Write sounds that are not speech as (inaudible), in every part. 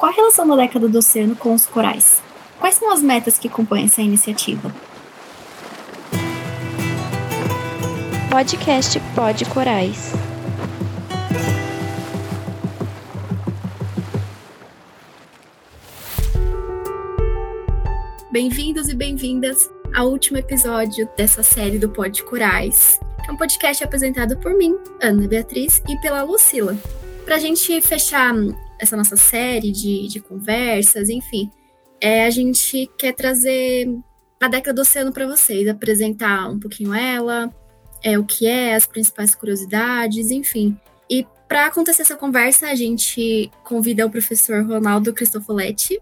qual a relação da década do oceano com os corais? Quais são as metas que compõem essa iniciativa? Podcast Pod Corais. Bem-vindos e bem-vindas ao último episódio dessa série do Pod Corais, é um podcast apresentado por mim, Ana Beatriz, e pela Lucila. Para a gente fechar essa nossa série de, de conversas, enfim, é, a gente quer trazer a década do oceano para vocês, apresentar um pouquinho ela, é, o que é, as principais curiosidades, enfim. E para acontecer essa conversa, a gente convida o professor Ronaldo Cristofoletti,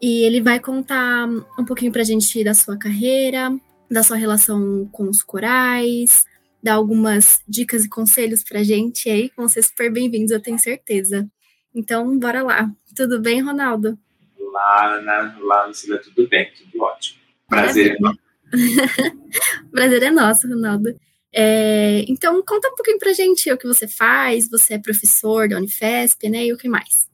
e ele vai contar um pouquinho para a gente da sua carreira, da sua relação com os corais, dar algumas dicas e conselhos para a gente aí, vão ser super bem-vindos, eu tenho certeza. Então, bora lá. Tudo bem, Ronaldo? Olá, Ana. Olá, Lucila. Tudo bem? Tudo ótimo. Prazer. (laughs) Prazer é nosso, Ronaldo. É, então, conta um pouquinho pra gente o que você faz. Você é professor da Unifesp, né? E o que mais?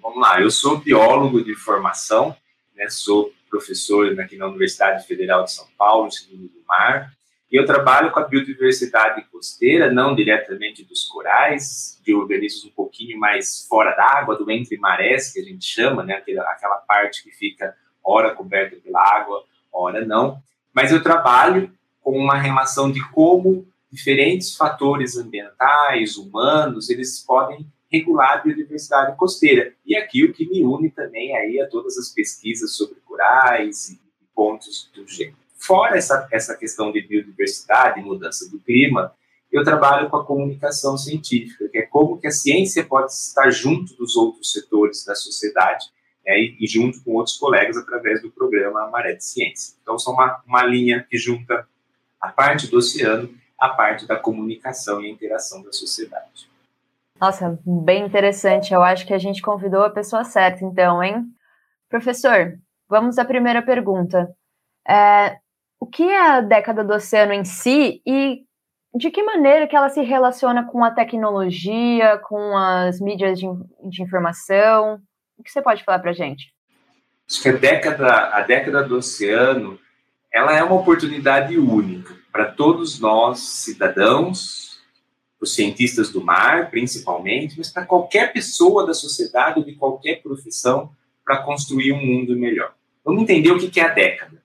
Vamos lá. Eu sou biólogo de formação, né? Sou professor aqui na Universidade Federal de São Paulo, Instituto do Mar. Eu trabalho com a biodiversidade costeira, não diretamente dos corais, de organismos um pouquinho mais fora d'água, do entre marés, que a gente chama, né? aquela, aquela parte que fica ora coberta pela água, ora não. Mas eu trabalho com uma relação de como diferentes fatores ambientais, humanos, eles podem regular a biodiversidade costeira. E aqui o que me une também aí a todas as pesquisas sobre corais e pontos do gênero. Fora essa, essa questão de biodiversidade mudança do clima, eu trabalho com a comunicação científica, que é como que a ciência pode estar junto dos outros setores da sociedade né, e, e, junto com outros colegas através do programa Maré de Ciência. Então, são uma, uma linha que junta a parte do oceano à parte da comunicação e a interação da sociedade. Nossa, bem interessante. Eu acho que a gente convidou a pessoa certa, então, hein? Professor, vamos à primeira pergunta. É, o que é a década do oceano em si e de que maneira que ela se relaciona com a tecnologia, com as mídias de, de informação? O que você pode falar para a gente? Acho que a década, a década do oceano, ela é uma oportunidade única para todos nós, cidadãos, os cientistas do mar, principalmente, mas para qualquer pessoa da sociedade ou de qualquer profissão, para construir um mundo melhor. Vamos entender o que é a década.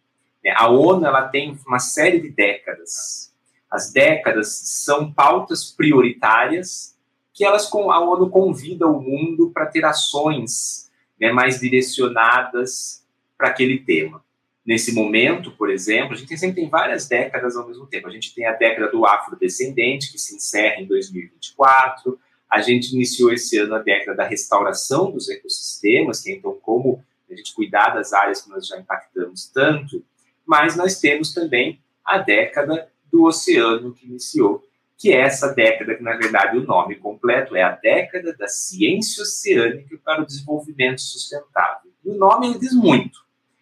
É, a ONU ela tem uma série de décadas. As décadas são pautas prioritárias que elas a ONU convida o mundo para ter ações né, mais direcionadas para aquele tema. Nesse momento, por exemplo, a gente sempre tem várias décadas ao mesmo tempo. A gente tem a década do afrodescendente, que se encerra em 2024. A gente iniciou esse ano a década da restauração dos ecossistemas, que é então como a gente cuidar das áreas que nós já impactamos tanto mas nós temos também a década do oceano que iniciou, que é essa década que, na verdade, o nome completo é a década da ciência oceânica para o desenvolvimento sustentável. E o nome diz muito,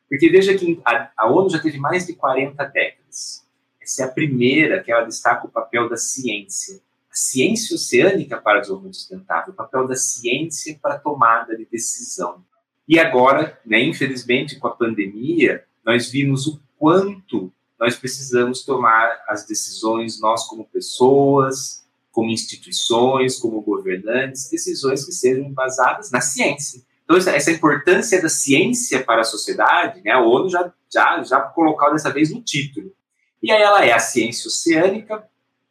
porque veja que a, a ONU já teve mais de 40 décadas. Essa é a primeira que ela destaca o papel da ciência. A ciência oceânica para o desenvolvimento sustentável, o papel da ciência para a tomada de decisão. E agora, né, infelizmente, com a pandemia, nós vimos o quanto nós precisamos tomar as decisões, nós como pessoas, como instituições, como governantes, decisões que sejam baseadas na ciência. Então, essa importância da ciência para a sociedade, né, a ONU já, já, já colocou dessa vez no título. E aí ela é a ciência oceânica,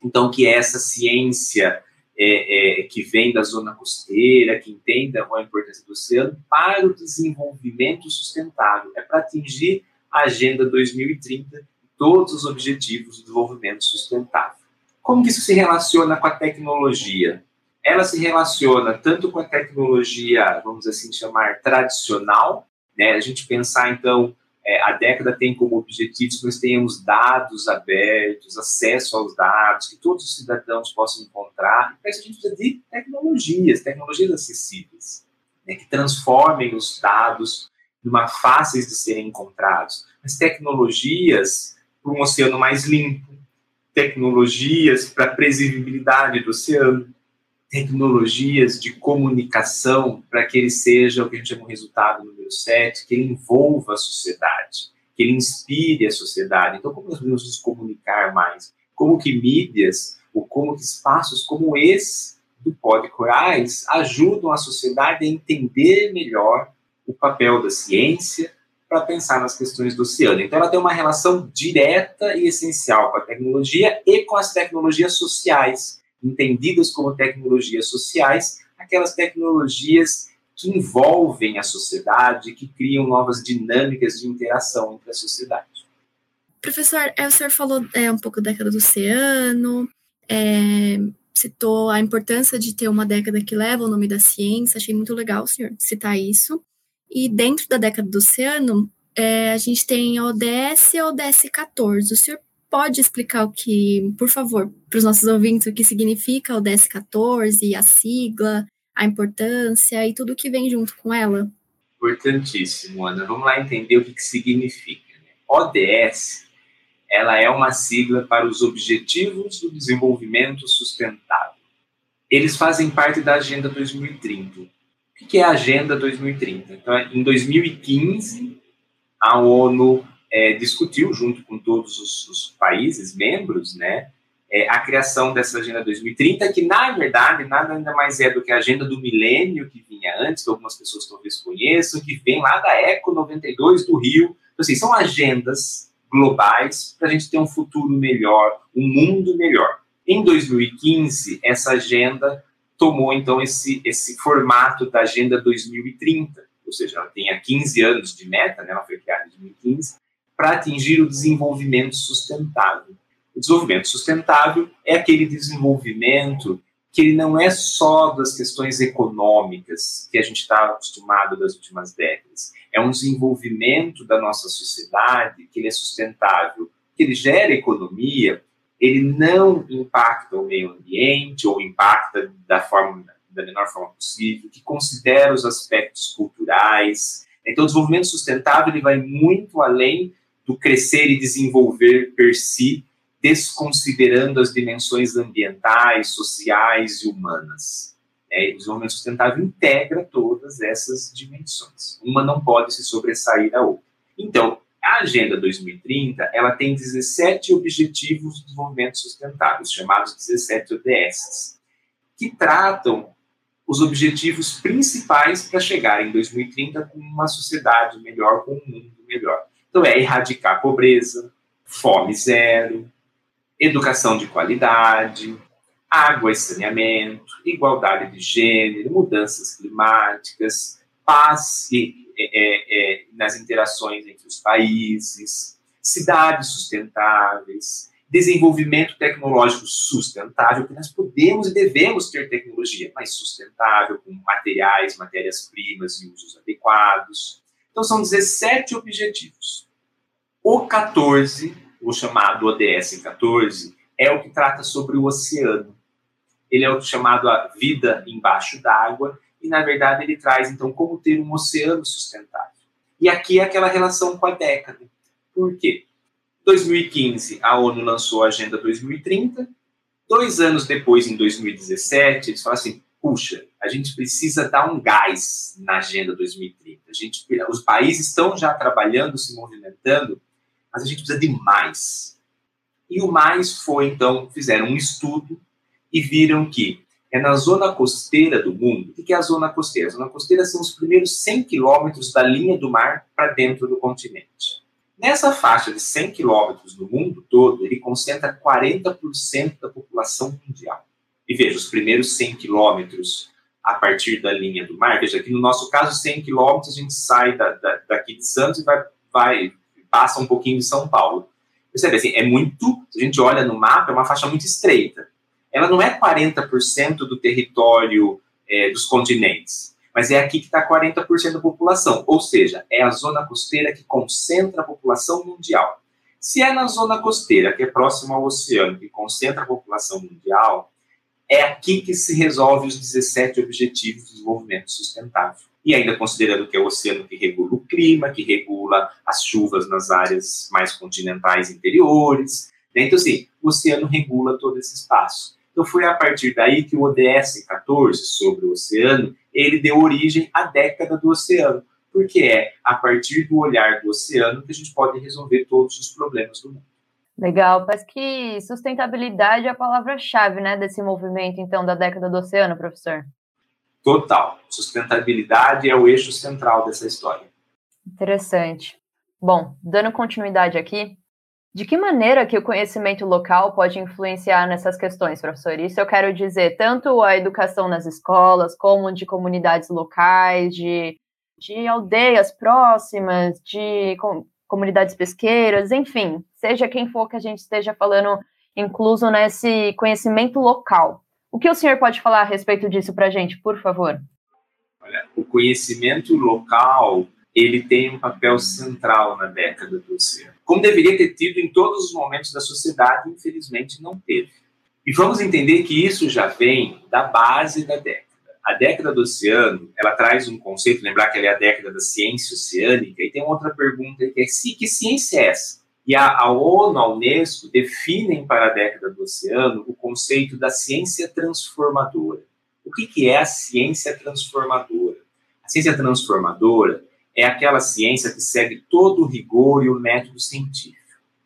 então que é essa ciência é, é, que vem da zona costeira, que entenda a importância do oceano para o desenvolvimento sustentável, é para atingir a Agenda 2030 e todos os objetivos do desenvolvimento sustentável. Como que isso se relaciona com a tecnologia? Ela se relaciona tanto com a tecnologia, vamos assim chamar, tradicional, né? A gente pensar, então, é, a década tem como objetivo que nós tenhamos dados abertos, acesso aos dados, que todos os cidadãos possam encontrar. Para isso a gente precisa de tecnologias, tecnologias acessíveis, né, que transformem os dados numa fáceis de serem encontrados, mas tecnologias para um oceano mais limpo, tecnologias para a previsibilidade do oceano, tecnologias de comunicação para que ele seja o que a gente chama de resultado número 7, que ele envolva a sociedade, que ele inspire a sociedade. Então, como nós podemos nos comunicar mais? Como que mídias, ou como que espaços como esse do Pod Corais ajudam a sociedade a entender melhor o papel da ciência para pensar nas questões do oceano. Então, ela tem uma relação direta e essencial com a tecnologia e com as tecnologias sociais, entendidas como tecnologias sociais, aquelas tecnologias que envolvem a sociedade, que criam novas dinâmicas de interação entre a sociedade. Professor, é, o senhor falou é, um pouco da década do oceano, é, citou a importância de ter uma década que leva o nome da ciência, achei muito legal o senhor citar isso. E dentro da década do oceano, é, a gente tem a ODS e a ODS 14. O senhor pode explicar o que, por favor, para os nossos ouvintes, o que significa a ODS 14, a sigla, a importância e tudo o que vem junto com ela? Importantíssimo, Ana. Vamos lá entender o que, que significa. Né? ODS ela é uma sigla para os Objetivos do Desenvolvimento Sustentável. Eles fazem parte da Agenda 2030. O que é a Agenda 2030? Então, em 2015, a ONU é, discutiu, junto com todos os, os países membros, né, é, a criação dessa Agenda 2030, que, na verdade, nada ainda mais é do que a Agenda do Milênio, que vinha antes, que algumas pessoas talvez conheçam, que vem lá da ECO 92 do Rio. Então, assim, são agendas globais para a gente ter um futuro melhor, um mundo melhor. Em 2015, essa agenda tomou, então, esse, esse formato da Agenda 2030, ou seja, ela tem há 15 anos de meta, né, ela foi criada em 2015, para atingir o desenvolvimento sustentável. O desenvolvimento sustentável é aquele desenvolvimento que ele não é só das questões econômicas que a gente está acostumado das últimas décadas. É um desenvolvimento da nossa sociedade que ele é sustentável, que ele gera economia, ele não impacta o meio ambiente ou impacta da forma da menor forma possível, que considera os aspectos culturais. Então, o desenvolvimento sustentável ele vai muito além do crescer e desenvolver per si, desconsiderando as dimensões ambientais, sociais e humanas. É, o desenvolvimento sustentável integra todas essas dimensões. Uma não pode se sobressair da outra. Então, a Agenda 2030, ela tem 17 objetivos de desenvolvimento sustentável, chamados 17 ODS, que tratam os objetivos principais para chegar em 2030 com uma sociedade melhor, com um mundo melhor. Então, é erradicar a pobreza, fome zero, educação de qualidade, água e saneamento, igualdade de gênero, mudanças climáticas, paz e, é, é, nas interações entre os países, cidades sustentáveis, desenvolvimento tecnológico sustentável, que nós podemos e devemos ter tecnologia mais sustentável, com materiais, matérias-primas e usos adequados. Então, são 17 objetivos. O 14 o chamado ODS 14, é o que trata sobre o oceano. Ele é o chamado a vida embaixo d'água e, na verdade, ele traz, então, como ter um oceano sustentável. E aqui é aquela relação com a década. Por quê? 2015, a ONU lançou a Agenda 2030. Dois anos depois, em 2017, eles falaram assim, puxa, a gente precisa dar um gás na Agenda 2030. A gente, os países estão já trabalhando, se movimentando, mas a gente precisa de mais. E o mais foi, então, fizeram um estudo e viram que é na zona costeira do mundo. O que é a zona costeira? A zona costeira são os primeiros 100 quilômetros da linha do mar para dentro do continente. Nessa faixa de 100 quilômetros no mundo todo, ele concentra 40% da população mundial. E veja, os primeiros 100 quilômetros a partir da linha do mar, veja que no nosso caso, 100 quilômetros, a gente sai da, da, daqui de Santos e vai, vai passa um pouquinho de São Paulo. Percebe assim, é muito, se a gente olha no mapa, é uma faixa muito estreita. Ela não é 40% do território é, dos continentes, mas é aqui que está 40% da população, ou seja, é a zona costeira que concentra a população mundial. Se é na zona costeira, que é próxima ao oceano, que concentra a população mundial, é aqui que se resolve os 17 Objetivos de Desenvolvimento Sustentável e ainda considerando que é o oceano que regula o clima, que regula as chuvas nas áreas mais continentais interiores. Então, assim, o oceano regula todo esse espaço. Então foi a partir daí que o ODS 14 sobre o oceano, ele deu origem à década do oceano, porque é a partir do olhar do oceano que a gente pode resolver todos os problemas do mundo. Legal, parece que sustentabilidade é a palavra-chave, né, desse movimento, então, da década do oceano, professor. Total. Sustentabilidade é o eixo central dessa história. Interessante. Bom, dando continuidade aqui, de que maneira que o conhecimento local pode influenciar nessas questões, professor? Isso eu quero dizer, tanto a educação nas escolas, como de comunidades locais, de, de aldeias próximas, de comunidades pesqueiras, enfim, seja quem for que a gente esteja falando, incluso nesse conhecimento local. O que o senhor pode falar a respeito disso para a gente, por favor? Olha, o conhecimento local ele tem um papel central na década do oceano. Como deveria ter tido em todos os momentos da sociedade, infelizmente não teve. E vamos entender que isso já vem da base da década a década do oceano, ela traz um conceito, lembrar que ela é a década da ciência oceânica, e tem outra pergunta que é que ciência é essa? E a, a ONU, a Unesco, definem para a década do oceano o conceito da ciência transformadora. O que, que é a ciência transformadora? A ciência transformadora é aquela ciência que segue todo o rigor e o método científico.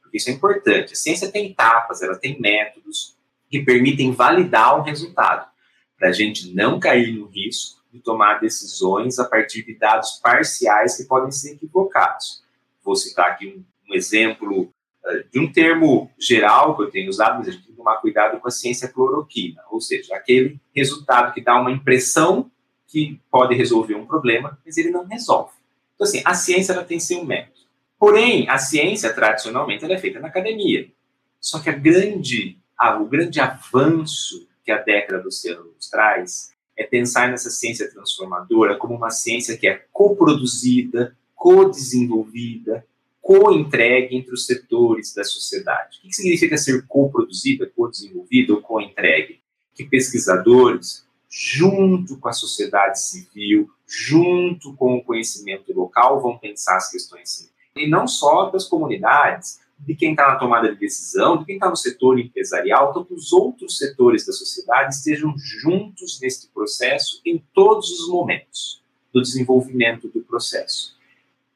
Porque isso é importante. A ciência tem etapas, ela tem métodos que permitem validar o resultado para a gente não cair no risco de tomar decisões a partir de dados parciais que podem ser equivocados. Vou citar aqui um, um exemplo uh, de um termo geral que eu tenho usado, mas a gente tem que tomar cuidado com a ciência cloroquina, ou seja, aquele resultado que dá uma impressão que pode resolver um problema, mas ele não resolve. Então, assim, a ciência ela tem seu método. Porém, a ciência, tradicionalmente, ela é feita na academia. Só que a grande, a, o grande avanço que a década do oceano nos traz é pensar nessa ciência transformadora como uma ciência que é coproduzida, co-desenvolvida, co-entregue entre os setores da sociedade. O que significa ser coproduzida, co-desenvolvida ou co-entregue? Que pesquisadores, junto com a sociedade civil, junto com o conhecimento local, vão pensar as questões e não só das comunidades, de quem está na tomada de decisão, de quem está no setor empresarial, então os outros setores da sociedade estejam juntos neste processo em todos os momentos do desenvolvimento do processo.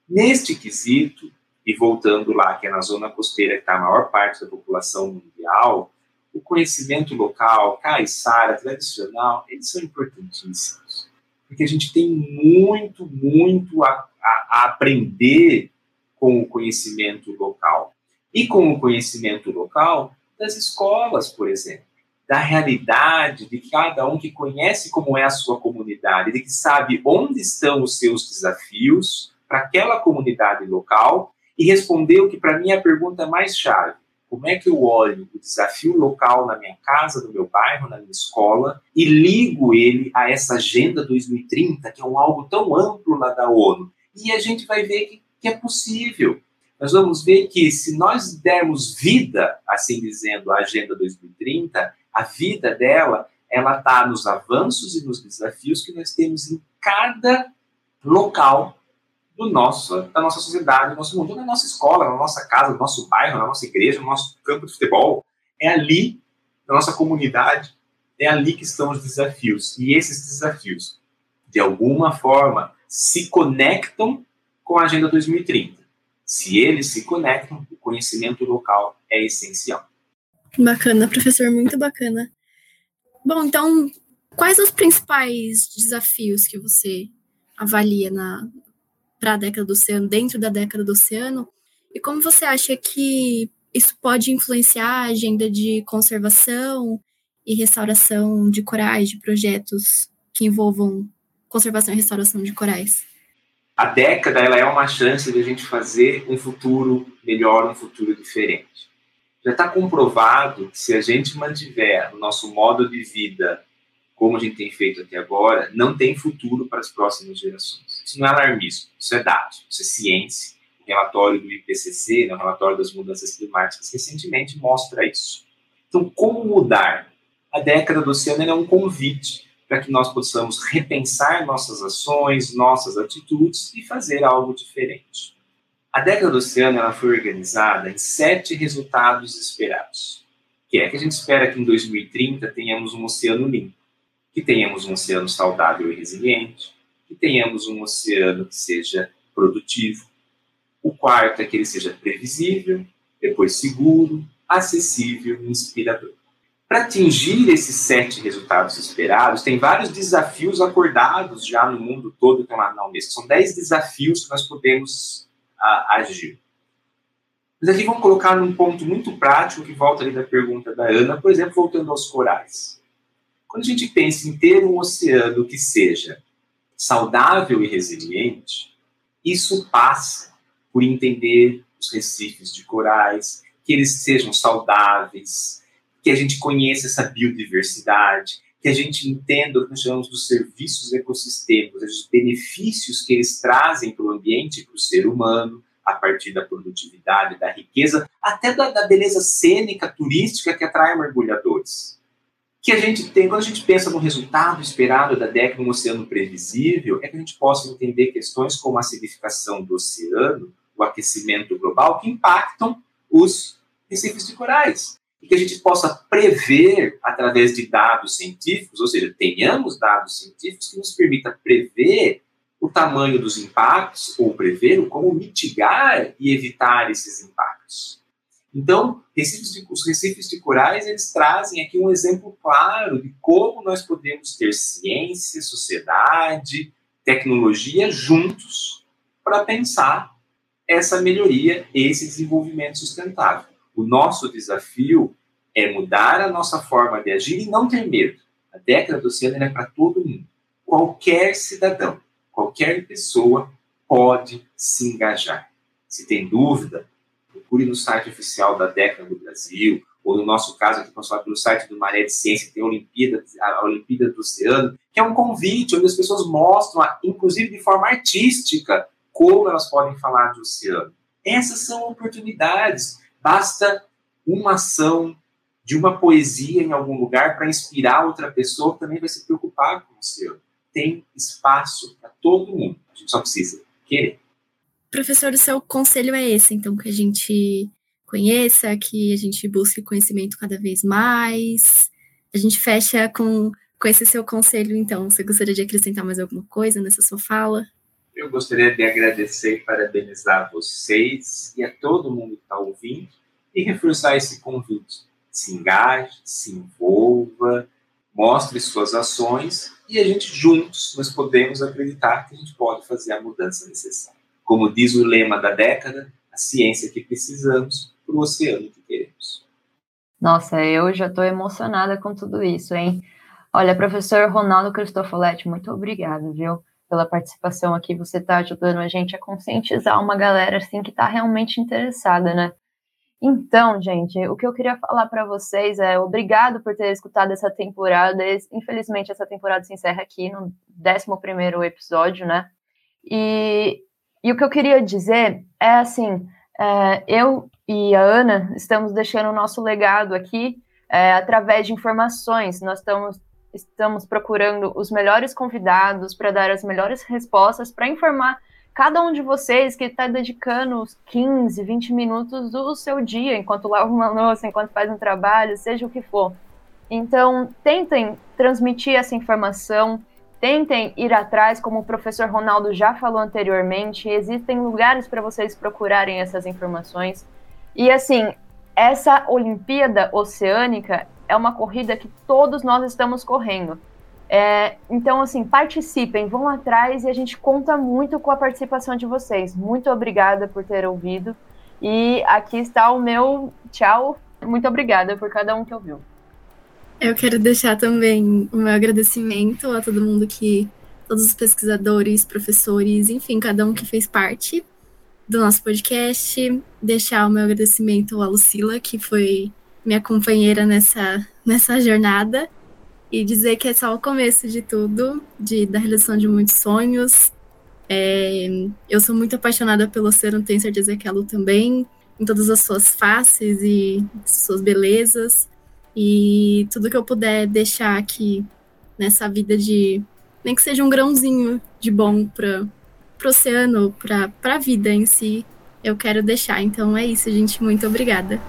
Neste quesito, e voltando lá, que é na zona costeira que está a maior parte da população mundial, o conhecimento local, caiçara, tradicional, eles são importantíssimos. Porque a gente tem muito, muito a, a, a aprender com o conhecimento local e com o conhecimento local das escolas, por exemplo, da realidade de cada um que conhece como é a sua comunidade, de que sabe onde estão os seus desafios para aquela comunidade local e responder o que para mim é a pergunta mais chave. Como é que eu olho o desafio local na minha casa, no meu bairro, na minha escola e ligo ele a essa Agenda 2030, que é um algo tão amplo lá da ONU? E a gente vai ver que, que é possível nós vamos ver que se nós dermos vida, assim dizendo, à Agenda 2030, a vida dela, ela está nos avanços e nos desafios que nós temos em cada local do nosso, da nossa sociedade, do nosso mundo, na nossa escola, na nossa casa, no nosso bairro, na nossa igreja, no nosso campo de futebol. É ali, na nossa comunidade, é ali que estão os desafios. E esses desafios, de alguma forma, se conectam com a Agenda 2030. Se eles se conectam, o conhecimento local é essencial. Bacana, professor, muito bacana. Bom, então, quais os principais desafios que você avalia na para a década do oceano, dentro da década do oceano? E como você acha que isso pode influenciar a agenda de conservação e restauração de corais, de projetos que envolvam conservação e restauração de corais? a década ela é uma chance de a gente fazer um futuro melhor, um futuro diferente. Já está comprovado que se a gente mantiver o nosso modo de vida como a gente tem feito até agora, não tem futuro para as próximas gerações. Isso não é alarmismo, isso é dados, isso é ciência. O relatório do IPCC, né, o relatório das mudanças climáticas, recentemente mostra isso. Então, como mudar? A década do oceano é um convite para que nós possamos repensar nossas ações, nossas atitudes e fazer algo diferente. A década do oceano ela foi organizada em sete resultados esperados, que é que a gente espera que em 2030 tenhamos um oceano limpo, que tenhamos um oceano saudável e resiliente, que tenhamos um oceano que seja produtivo. O quarto é que ele seja previsível, depois seguro, acessível e inspirador. Para atingir esses sete resultados esperados, tem vários desafios acordados já no mundo todo estão lá na Unesco. São dez desafios que nós podemos a, agir. Mas aqui vamos colocar num ponto muito prático que volta ali da pergunta da Ana, por exemplo, voltando aos corais. Quando a gente pensa em ter um oceano que seja saudável e resiliente, isso passa por entender os recifes de corais, que eles sejam saudáveis, que a gente conheça essa biodiversidade, que a gente entenda o que nós chamamos dos serviços ecossistêmicos, os benefícios que eles trazem para o ambiente e para o ser humano, a partir da produtividade, da riqueza, até da, da, beleza cênica, turística que atrai mergulhadores. Que a gente tem, quando a gente pensa no resultado esperado da década no oceano previsível, é que a gente possa entender questões como a acidificação do oceano, o aquecimento global, que impactam os recifes de corais e que a gente possa prever através de dados científicos, ou seja, tenhamos dados científicos que nos permita prever o tamanho dos impactos ou prever como mitigar e evitar esses impactos. Então, recifes de, os recifes de corais, eles trazem aqui um exemplo claro de como nós podemos ter ciência, sociedade, tecnologia juntos para pensar essa melhoria, esse desenvolvimento sustentável. O nosso desafio é mudar a nossa forma de agir e não ter medo. A década do oceano é para todo mundo. Qualquer cidadão, qualquer pessoa pode se engajar. Se tem dúvida, procure no site oficial da década do Brasil, ou no nosso caso aqui, falamos pelo site do Maré de Ciência, tem a Olimpíada, a Olimpíada do Oceano, que é um convite onde as pessoas mostram, inclusive de forma artística, como elas podem falar de oceano. Essas são oportunidades. Basta uma ação de uma poesia em algum lugar para inspirar outra pessoa que também vai se preocupar com o seu. Tem espaço para todo mundo. A gente só precisa querer. Professor, o seu conselho é esse, então, que a gente conheça, que a gente busque conhecimento cada vez mais. A gente fecha com, com esse seu conselho, então. Você gostaria de acrescentar mais alguma coisa nessa sua fala? Eu gostaria de agradecer e parabenizar vocês e a todo mundo que está ouvindo e reforçar esse convite. Se engaje, se envolva, mostre suas ações e a gente juntos nós podemos acreditar que a gente pode fazer a mudança necessária. Como diz o lema da década, a ciência que precisamos para o oceano que queremos. Nossa, eu já estou emocionada com tudo isso, hein? Olha, professor Ronaldo Cristofoletti, muito obrigada, viu? Pela participação aqui, você está ajudando a gente a conscientizar uma galera assim que está realmente interessada, né? Então, gente, o que eu queria falar para vocês é obrigado por ter escutado essa temporada. Infelizmente, essa temporada se encerra aqui no 11 episódio, né? E, e o que eu queria dizer é assim: é, eu e a Ana estamos deixando o nosso legado aqui é, através de informações. Nós estamos, estamos procurando os melhores convidados para dar as melhores respostas, para informar cada um de vocês que está dedicando os 15, 20 minutos do seu dia, enquanto lava uma louça, enquanto faz um trabalho, seja o que for. Então, tentem transmitir essa informação, tentem ir atrás, como o professor Ronaldo já falou anteriormente, existem lugares para vocês procurarem essas informações. E assim, essa Olimpíada Oceânica é uma corrida que todos nós estamos correndo. É, então, assim, participem, vão atrás e a gente conta muito com a participação de vocês. Muito obrigada por ter ouvido. E aqui está o meu tchau. Muito obrigada por cada um que ouviu. Eu quero deixar também o meu agradecimento a todo mundo que, todos os pesquisadores, professores, enfim, cada um que fez parte do nosso podcast. Deixar o meu agradecimento à Lucila, que foi minha companheira nessa, nessa jornada e dizer que é só o começo de tudo, de, da realização de muitos sonhos. É, eu sou muito apaixonada pelo oceano, tenho certeza que a Lu também, em todas as suas faces e suas belezas. E tudo que eu puder deixar aqui nessa vida de. nem que seja um grãozinho de bom para o oceano, para a vida em si, eu quero deixar. Então é isso, gente. Muito obrigada.